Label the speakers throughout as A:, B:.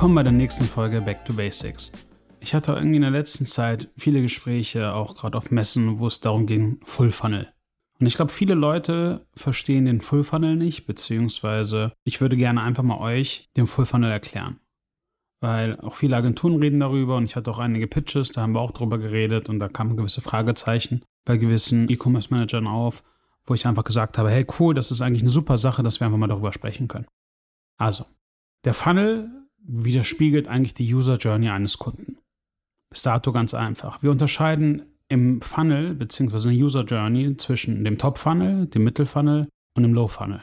A: Willkommen bei der nächsten Folge Back to Basics. Ich hatte irgendwie in der letzten Zeit viele Gespräche, auch gerade auf Messen, wo es darum ging, Full Funnel. Und ich glaube, viele Leute verstehen den Full Funnel nicht, beziehungsweise ich würde gerne einfach mal euch den Full Funnel erklären. Weil auch viele Agenturen reden darüber und ich hatte auch einige Pitches, da haben wir auch drüber geredet und da kamen gewisse Fragezeichen bei gewissen E-Commerce-Managern auf, wo ich einfach gesagt habe, hey cool, das ist eigentlich eine super Sache, dass wir einfach mal darüber sprechen können. Also, der Funnel widerspiegelt eigentlich die User Journey eines Kunden. Bis dato ganz einfach. Wir unterscheiden im Funnel bzw. in der User Journey zwischen dem Top Funnel, dem Mittel Funnel und dem Low Funnel.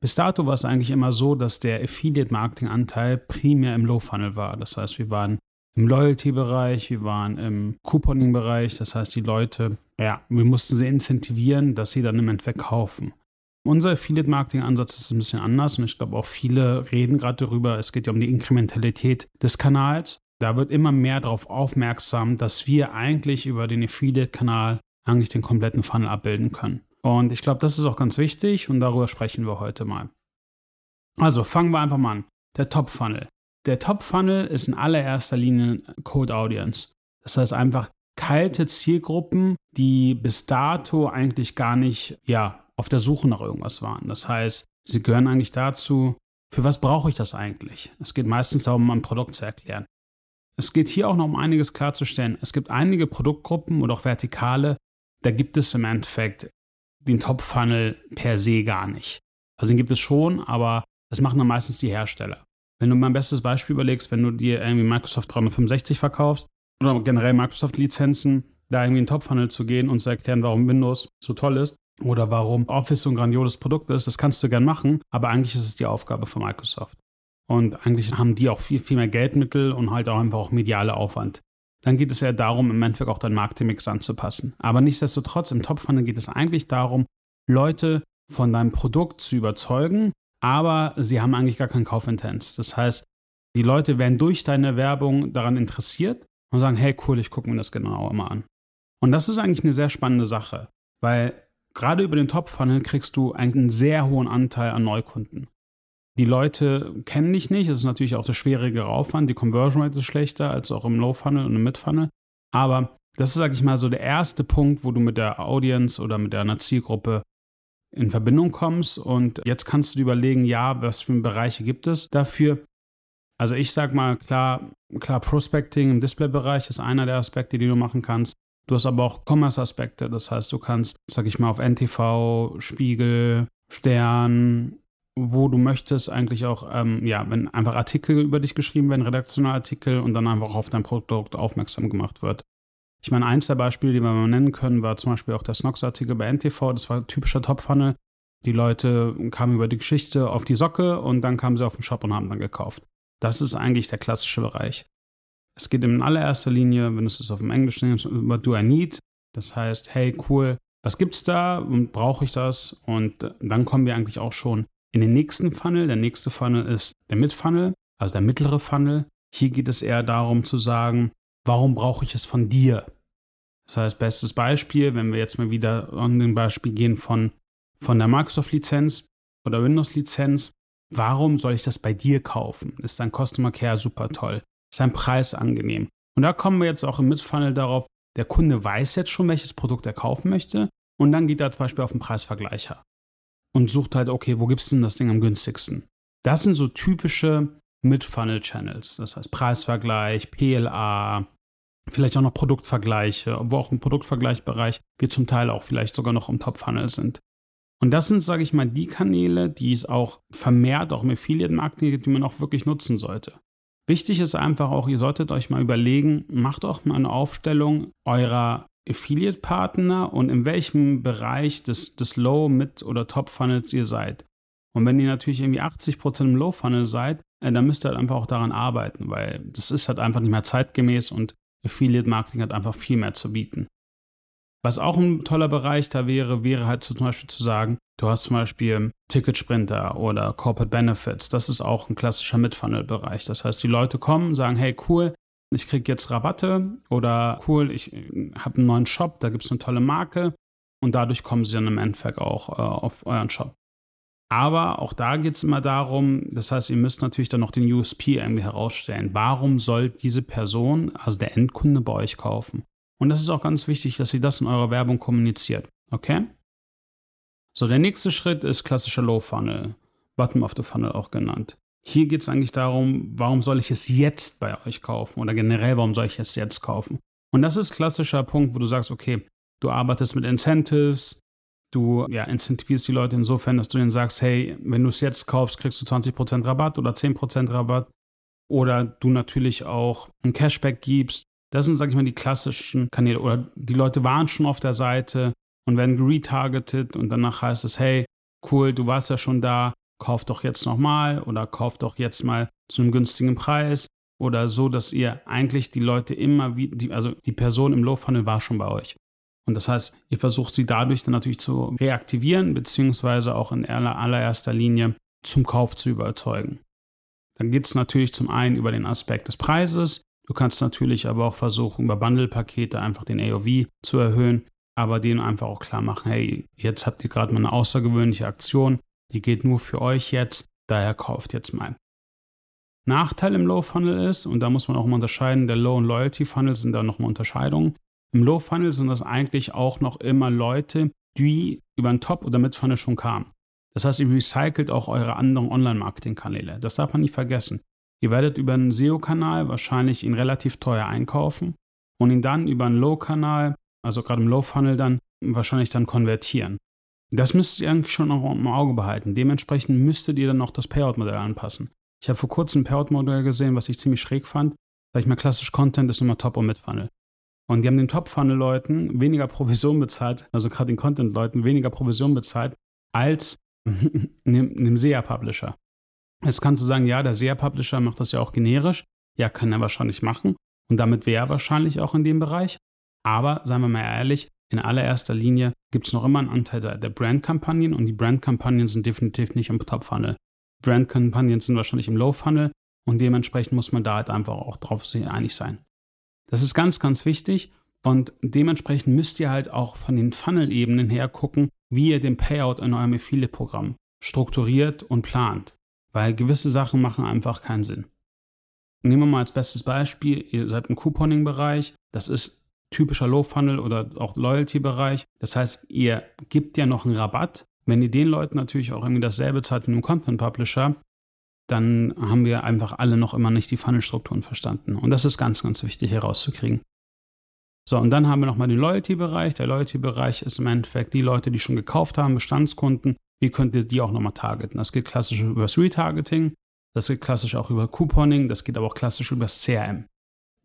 A: Bis dato war es eigentlich immer so, dass der Affiliate Marketing Anteil primär im Low Funnel war. Das heißt, wir waren im Loyalty-Bereich, wir waren im Couponing-Bereich. Das heißt, die Leute, ja, wir mussten sie incentivieren, dass sie dann im Endeffekt kaufen. Unser Affiliate-Marketing-Ansatz ist ein bisschen anders und ich glaube auch viele reden gerade darüber. Es geht ja um die Inkrementalität des Kanals. Da wird immer mehr darauf aufmerksam, dass wir eigentlich über den Affiliate-Kanal eigentlich den kompletten Funnel abbilden können. Und ich glaube, das ist auch ganz wichtig und darüber sprechen wir heute mal. Also fangen wir einfach mal an. Der Top-Funnel. Der Top-Funnel ist in allererster Linie Cold Audience. Das heißt einfach kalte Zielgruppen, die bis dato eigentlich gar nicht, ja, auf der Suche nach irgendwas waren. Das heißt, sie gehören eigentlich dazu, für was brauche ich das eigentlich? Es geht meistens darum, ein Produkt zu erklären. Es geht hier auch noch um einiges klarzustellen. Es gibt einige Produktgruppen oder auch Vertikale, da gibt es im Endeffekt den Top-Funnel per se gar nicht. Also den gibt es schon, aber das machen dann meistens die Hersteller. Wenn du mal ein bestes Beispiel überlegst, wenn du dir irgendwie Microsoft 365 verkaufst oder generell Microsoft-Lizenzen, da irgendwie in den Top-Funnel zu gehen und zu erklären, warum Windows so toll ist, oder warum Office so ein grandioses Produkt ist, das kannst du gern machen, aber eigentlich ist es die Aufgabe von Microsoft. Und eigentlich haben die auch viel, viel mehr Geldmittel und halt auch einfach auch mediale Aufwand. Dann geht es ja darum, im Endeffekt auch deinen Marketingmix anzupassen. Aber nichtsdestotrotz, im Top-Funnel geht es eigentlich darum, Leute von deinem Produkt zu überzeugen, aber sie haben eigentlich gar keinen Kaufintenz. Das heißt, die Leute werden durch deine Werbung daran interessiert und sagen, hey cool, ich gucke mir das genauer mal an. Und das ist eigentlich eine sehr spannende Sache, weil gerade über den Top-Funnel kriegst du einen sehr hohen Anteil an Neukunden. Die Leute kennen dich nicht, das ist natürlich auch der schwierigere Aufwand, die Conversion Rate ist schlechter als auch im Low-Funnel und im Mid-Funnel, aber das ist, sag ich mal, so der erste Punkt, wo du mit der Audience oder mit deiner Zielgruppe in Verbindung kommst und jetzt kannst du dir überlegen, ja, was für Bereiche gibt es dafür. Also ich sag mal, klar, klar, Prospecting im Display-Bereich ist einer der Aspekte, die du machen kannst. Du hast aber auch Commerce-Aspekte. Das heißt, du kannst, sag ich mal, auf NTV, Spiegel, Stern, wo du möchtest, eigentlich auch, ähm, ja, wenn einfach Artikel über dich geschrieben werden, redaktionelle Artikel und dann einfach auf dein Produkt aufmerksam gemacht wird. Ich meine, eins der Beispiele, die wir mal nennen können, war zum Beispiel auch der Snox-Artikel bei NTV. Das war typischer Top-Funnel. Die Leute kamen über die Geschichte auf die Socke und dann kamen sie auf den Shop und haben dann gekauft. Das ist eigentlich der klassische Bereich. Es geht in allererster Linie, wenn du es auf dem Englischen nimmst, über Do I Need. Das heißt, hey, cool, was gibt's da und brauche ich das? Und dann kommen wir eigentlich auch schon in den nächsten Funnel. Der nächste Funnel ist der Mid-Funnel, also der mittlere Funnel. Hier geht es eher darum zu sagen, warum brauche ich es von dir? Das heißt, bestes Beispiel, wenn wir jetzt mal wieder an den Beispiel gehen von, von der Microsoft-Lizenz oder Windows-Lizenz, warum soll ich das bei dir kaufen? Ist dein Customer Care super toll? Ist ein Preis angenehm. Und da kommen wir jetzt auch im Mitfunnel darauf, der Kunde weiß jetzt schon, welches Produkt er kaufen möchte und dann geht er zum Beispiel auf den Preisvergleicher und sucht halt, okay, wo gibt es denn das Ding am günstigsten? Das sind so typische Mid-Funnel-Channels, das heißt Preisvergleich, PLA, vielleicht auch noch Produktvergleiche, wo auch im Produktvergleichbereich wir zum Teil auch vielleicht sogar noch im Top-Funnel sind. Und das sind, sage ich mal, die Kanäle, die es auch vermehrt, auch im Affiliate-Marketing die man auch wirklich nutzen sollte. Wichtig ist einfach auch, ihr solltet euch mal überlegen, macht auch mal eine Aufstellung eurer Affiliate-Partner und in welchem Bereich des, des Low-, Mid- oder Top-Funnels ihr seid. Und wenn ihr natürlich irgendwie 80% im Low-Funnel seid, äh, dann müsst ihr halt einfach auch daran arbeiten, weil das ist halt einfach nicht mehr zeitgemäß und Affiliate-Marketing hat einfach viel mehr zu bieten. Was auch ein toller Bereich da wäre, wäre halt zum Beispiel zu sagen, du hast zum Beispiel Ticketsprinter oder Corporate Benefits. Das ist auch ein klassischer Mid-Funnel-Bereich. Das heißt, die Leute kommen, sagen, hey, cool, ich kriege jetzt Rabatte oder cool, ich äh, habe einen neuen Shop, da gibt es eine tolle Marke und dadurch kommen sie dann im Endeffekt auch äh, auf euren Shop. Aber auch da geht es immer darum, das heißt, ihr müsst natürlich dann noch den USP irgendwie herausstellen. Warum soll diese Person, also der Endkunde, bei euch kaufen? Und das ist auch ganz wichtig, dass ihr das in eurer Werbung kommuniziert. Okay? So, der nächste Schritt ist klassischer Low Funnel, Bottom of the Funnel auch genannt. Hier geht es eigentlich darum, warum soll ich es jetzt bei euch kaufen oder generell, warum soll ich es jetzt kaufen? Und das ist klassischer Punkt, wo du sagst, okay, du arbeitest mit Incentives, du ja, incentivierst die Leute insofern, dass du ihnen sagst, hey, wenn du es jetzt kaufst, kriegst du 20% Rabatt oder 10% Rabatt. Oder du natürlich auch ein Cashback gibst. Das sind, sag ich mal, die klassischen Kanäle. Oder die Leute waren schon auf der Seite und werden retargeted und danach heißt es, hey, cool, du warst ja schon da, kauf doch jetzt nochmal oder kauf doch jetzt mal zu einem günstigen Preis oder so, dass ihr eigentlich die Leute immer wieder, also die Person im Low Funnel war schon bei euch. Und das heißt, ihr versucht sie dadurch dann natürlich zu reaktivieren, beziehungsweise auch in allererster Linie zum Kauf zu überzeugen. Dann geht es natürlich zum einen über den Aspekt des Preises. Du kannst natürlich aber auch versuchen, über Bundle-Pakete einfach den AOV zu erhöhen, aber denen einfach auch klar machen, hey, jetzt habt ihr gerade mal eine außergewöhnliche Aktion, die geht nur für euch jetzt, daher kauft jetzt mal. Nachteil im Low Funnel ist, und da muss man auch mal unterscheiden, der Low und Loyalty Funnel sind da nochmal Unterscheidungen. Im Low Funnel sind das eigentlich auch noch immer Leute, die über den Top- oder Mid-Funnel schon kamen. Das heißt, ihr recycelt auch eure anderen Online-Marketing-Kanäle. Das darf man nicht vergessen. Ihr werdet über einen SEO-Kanal wahrscheinlich ihn relativ teuer einkaufen und ihn dann über einen Low-Kanal, also gerade im Low-Funnel dann, wahrscheinlich dann konvertieren. Das müsst ihr eigentlich schon noch im Auge behalten. Dementsprechend müsstet ihr dann noch das Payout-Modell anpassen. Ich habe vor kurzem ein Payout-Modell gesehen, was ich ziemlich schräg fand. Sag ich mal, klassisch Content ist immer Top- und Mid-Funnel. Und die haben den Top-Funnel-Leuten weniger Provision bezahlt, also gerade den Content-Leuten weniger Provision bezahlt, als einem SEA-Publisher. Jetzt kannst du sagen, ja, der SEA-Publisher macht das ja auch generisch. Ja, kann er wahrscheinlich machen. Und damit wäre er wahrscheinlich auch in dem Bereich. Aber seien wir mal ehrlich, in allererster Linie gibt es noch immer einen Anteil der, der Brand-Kampagnen und die Brand-Kampagnen sind definitiv nicht im Top-Funnel. Brand-Kampagnen sind wahrscheinlich im Low-Funnel und dementsprechend muss man da halt einfach auch drauf einig sein. Das ist ganz, ganz wichtig und dementsprechend müsst ihr halt auch von den Funnel-Ebenen her gucken, wie ihr den Payout in eurem Affiliate-Programm strukturiert und plant, weil gewisse Sachen machen einfach keinen Sinn. Nehmen wir mal als bestes Beispiel, ihr seid im Couponing-Bereich, das ist typischer Low-Funnel oder auch Loyalty-Bereich. Das heißt, ihr gebt ja noch einen Rabatt. Wenn ihr den Leuten natürlich auch irgendwie dasselbe zahlt wie einem Content-Publisher, dann haben wir einfach alle noch immer nicht die Funnelstrukturen verstanden. Und das ist ganz, ganz wichtig herauszukriegen. So, und dann haben wir nochmal den Loyalty-Bereich. Der Loyalty-Bereich ist im Endeffekt die Leute, die schon gekauft haben, Bestandskunden. Wie könnt ihr die auch nochmal targeten? Das geht klassisch über Retargeting, das geht klassisch auch über Couponing, das geht aber auch klassisch über das CRM.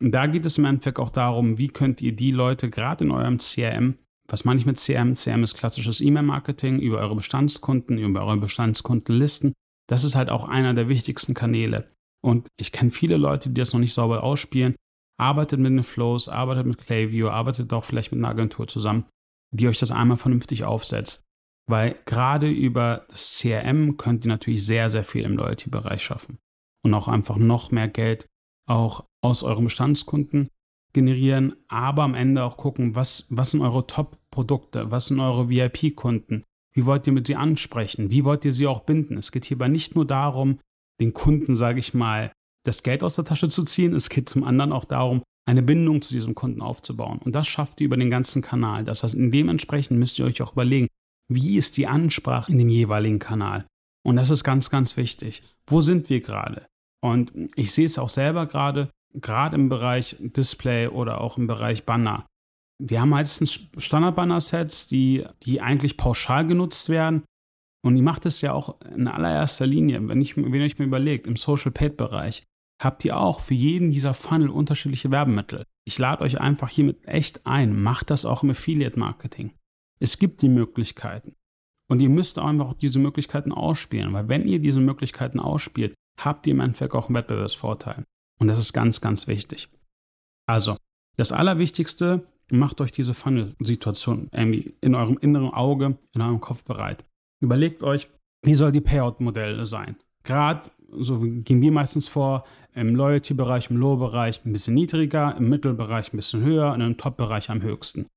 A: Und da geht es im Endeffekt auch darum, wie könnt ihr die Leute gerade in eurem CRM, was meine ich mit CRM? CRM ist klassisches E-Mail-Marketing über eure Bestandskunden, über eure Bestandskundenlisten das ist halt auch einer der wichtigsten Kanäle. Und ich kenne viele Leute, die das noch nicht sauber ausspielen. Arbeitet mit den Flows, arbeitet mit Clayview, arbeitet auch vielleicht mit einer Agentur zusammen, die euch das einmal vernünftig aufsetzt. Weil gerade über das CRM könnt ihr natürlich sehr, sehr viel im Loyalty-Bereich schaffen. Und auch einfach noch mehr Geld auch aus euren Bestandskunden generieren, aber am Ende auch gucken, was, was sind eure Top-Produkte, was sind eure VIP-Kunden, wie wollt ihr mit sie ansprechen? Wie wollt ihr sie auch binden? Es geht hierbei nicht nur darum, den Kunden, sage ich mal, das Geld aus der Tasche zu ziehen. Es geht zum anderen auch darum, eine Bindung zu diesem Kunden aufzubauen. Und das schafft ihr über den ganzen Kanal. Das heißt, dementsprechend müsst ihr euch auch überlegen, wie ist die Ansprache in dem jeweiligen Kanal? Und das ist ganz, ganz wichtig. Wo sind wir gerade? Und ich sehe es auch selber gerade, gerade im Bereich Display oder auch im Bereich Banner wir haben meistens Standard-Banner-Sets, die, die eigentlich pauschal genutzt werden. Und die macht es ja auch in allererster Linie, wenn, ich, wenn euch mal überlegt, im Social-Paid-Bereich habt ihr auch für jeden dieser Funnel unterschiedliche Werbemittel. Ich lade euch einfach hiermit echt ein, macht das auch im Affiliate-Marketing. Es gibt die Möglichkeiten. Und ihr müsst einfach diese Möglichkeiten ausspielen, weil wenn ihr diese Möglichkeiten ausspielt, habt ihr im Endeffekt auch einen Wettbewerbsvorteil. Und das ist ganz, ganz wichtig. Also, das Allerwichtigste macht euch diese Funnel-Situation irgendwie in eurem inneren Auge, in eurem Kopf bereit. Überlegt euch, wie soll die Payout-Modelle sein? Gerade, so gehen wir meistens vor, im Loyalty-Bereich, im Low-Bereich ein bisschen niedriger, im Mittelbereich ein bisschen höher und im Top-Bereich am höchsten.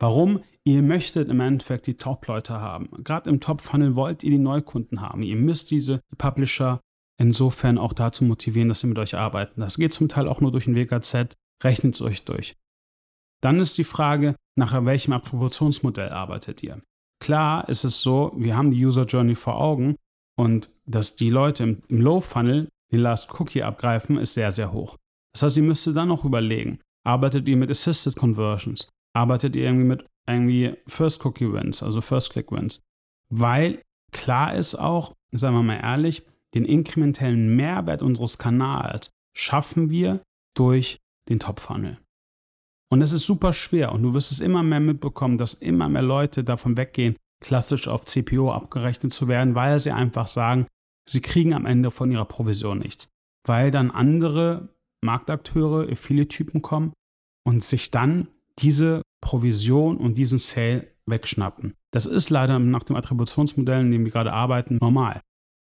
A: Warum? Ihr möchtet im Endeffekt die Top-Leute haben. Gerade im Top-Funnel wollt ihr die Neukunden haben. Ihr müsst diese Publisher insofern auch dazu motivieren, dass sie mit euch arbeiten. Das geht zum Teil auch nur durch ein WKZ. Rechnet es euch durch. Dann ist die Frage, nach welchem Attributionsmodell arbeitet ihr? Klar ist es so, wir haben die User Journey vor Augen und dass die Leute im, im Low Funnel den Last Cookie abgreifen, ist sehr, sehr hoch. Das heißt, ihr müsst dann noch überlegen, arbeitet ihr mit Assisted Conversions? Arbeitet ihr irgendwie mit irgendwie First Cookie Wins, also First Click Wins? Weil klar ist auch, sagen wir mal ehrlich, den inkrementellen Mehrwert unseres Kanals schaffen wir durch den Top Funnel. Und es ist super schwer und du wirst es immer mehr mitbekommen, dass immer mehr Leute davon weggehen, klassisch auf CPO abgerechnet zu werden, weil sie einfach sagen, sie kriegen am Ende von ihrer Provision nichts. Weil dann andere Marktakteure, Affiliate-Typen kommen und sich dann diese Provision und diesen Sale wegschnappen. Das ist leider nach dem Attributionsmodell, in dem wir gerade arbeiten, normal.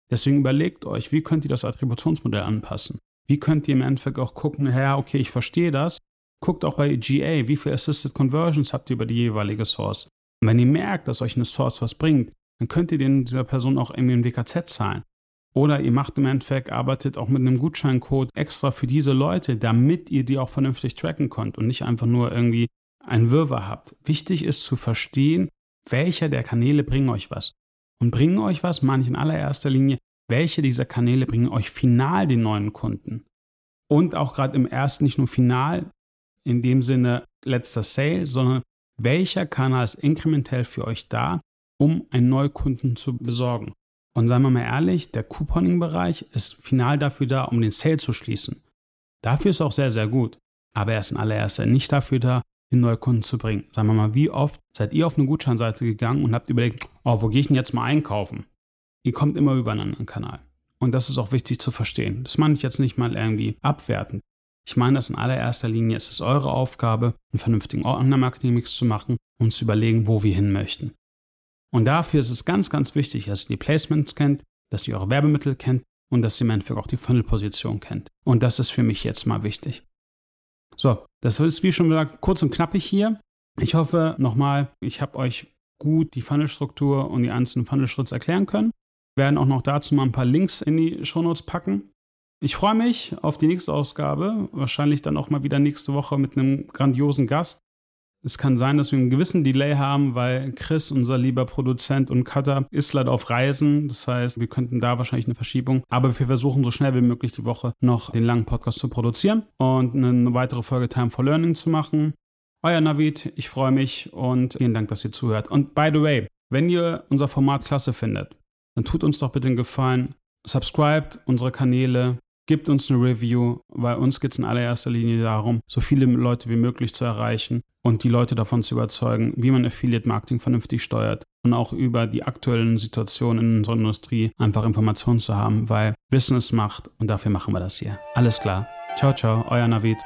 A: Deswegen überlegt euch, wie könnt ihr das Attributionsmodell anpassen? Wie könnt ihr im Endeffekt auch gucken, ja, okay, ich verstehe das. Guckt auch bei GA, wie viele Assisted Conversions habt ihr über die jeweilige Source. Und wenn ihr merkt, dass euch eine Source was bringt, dann könnt ihr den dieser Person auch irgendwie ein WKZ zahlen. Oder ihr macht im Endeffekt, arbeitet auch mit einem Gutscheincode extra für diese Leute, damit ihr die auch vernünftig tracken könnt und nicht einfach nur irgendwie einen Wirrwarr habt. Wichtig ist zu verstehen, welcher der Kanäle bringen euch was. Und bringen euch was, ich in allererster Linie, welche dieser Kanäle bringen euch final den neuen Kunden. Und auch gerade im ersten nicht nur final, in dem Sinne letzter Sale, sondern welcher Kanal ist inkrementell für euch da, um einen Neukunden zu besorgen. Und seien wir mal ehrlich, der Couponing-Bereich ist final dafür da, um den Sale zu schließen. Dafür ist auch sehr, sehr gut. Aber er ist in allererster nicht dafür da, den Neukunden zu bringen. Sagen wir mal, wie oft seid ihr auf eine Gutscheinseite gegangen und habt überlegt, oh, wo gehe ich denn jetzt mal einkaufen? Ihr kommt immer über einen anderen Kanal. Und das ist auch wichtig zu verstehen. Das meine ich jetzt nicht mal irgendwie abwertend. Ich meine das in allererster Linie, es ist eure Aufgabe, einen vernünftigen Online-Marketing-Mix zu machen und zu überlegen, wo wir hin möchten. Und dafür ist es ganz, ganz wichtig, dass ihr die Placements kennt, dass ihr eure Werbemittel kennt und dass ihr im Endeffekt auch die Funnel-Position kennt. Und das ist für mich jetzt mal wichtig. So, das ist wie schon gesagt kurz und knappig hier. Ich hoffe nochmal, ich habe euch gut die Funnelstruktur und die einzelnen Funnelschritte erklären können. Wir werden auch noch dazu mal ein paar Links in die Shownotes packen. Ich freue mich auf die nächste Ausgabe, wahrscheinlich dann auch mal wieder nächste Woche mit einem grandiosen Gast. Es kann sein, dass wir einen gewissen Delay haben, weil Chris, unser lieber Produzent und Cutter, ist leider auf Reisen. Das heißt, wir könnten da wahrscheinlich eine Verschiebung. Aber wir versuchen so schnell wie möglich die Woche noch den langen Podcast zu produzieren und eine weitere Folge Time for Learning zu machen. Euer Navid, ich freue mich und vielen Dank, dass ihr zuhört. Und by the way, wenn ihr unser Format klasse findet, dann tut uns doch bitte einen Gefallen, subscribt unsere Kanäle, Gebt uns eine Review, weil uns geht es in allererster Linie darum, so viele Leute wie möglich zu erreichen und die Leute davon zu überzeugen, wie man Affiliate Marketing vernünftig steuert und auch über die aktuellen Situationen in unserer Industrie einfach Informationen zu haben, weil ist Macht und dafür machen wir das hier. Alles klar. Ciao, ciao, euer Navid.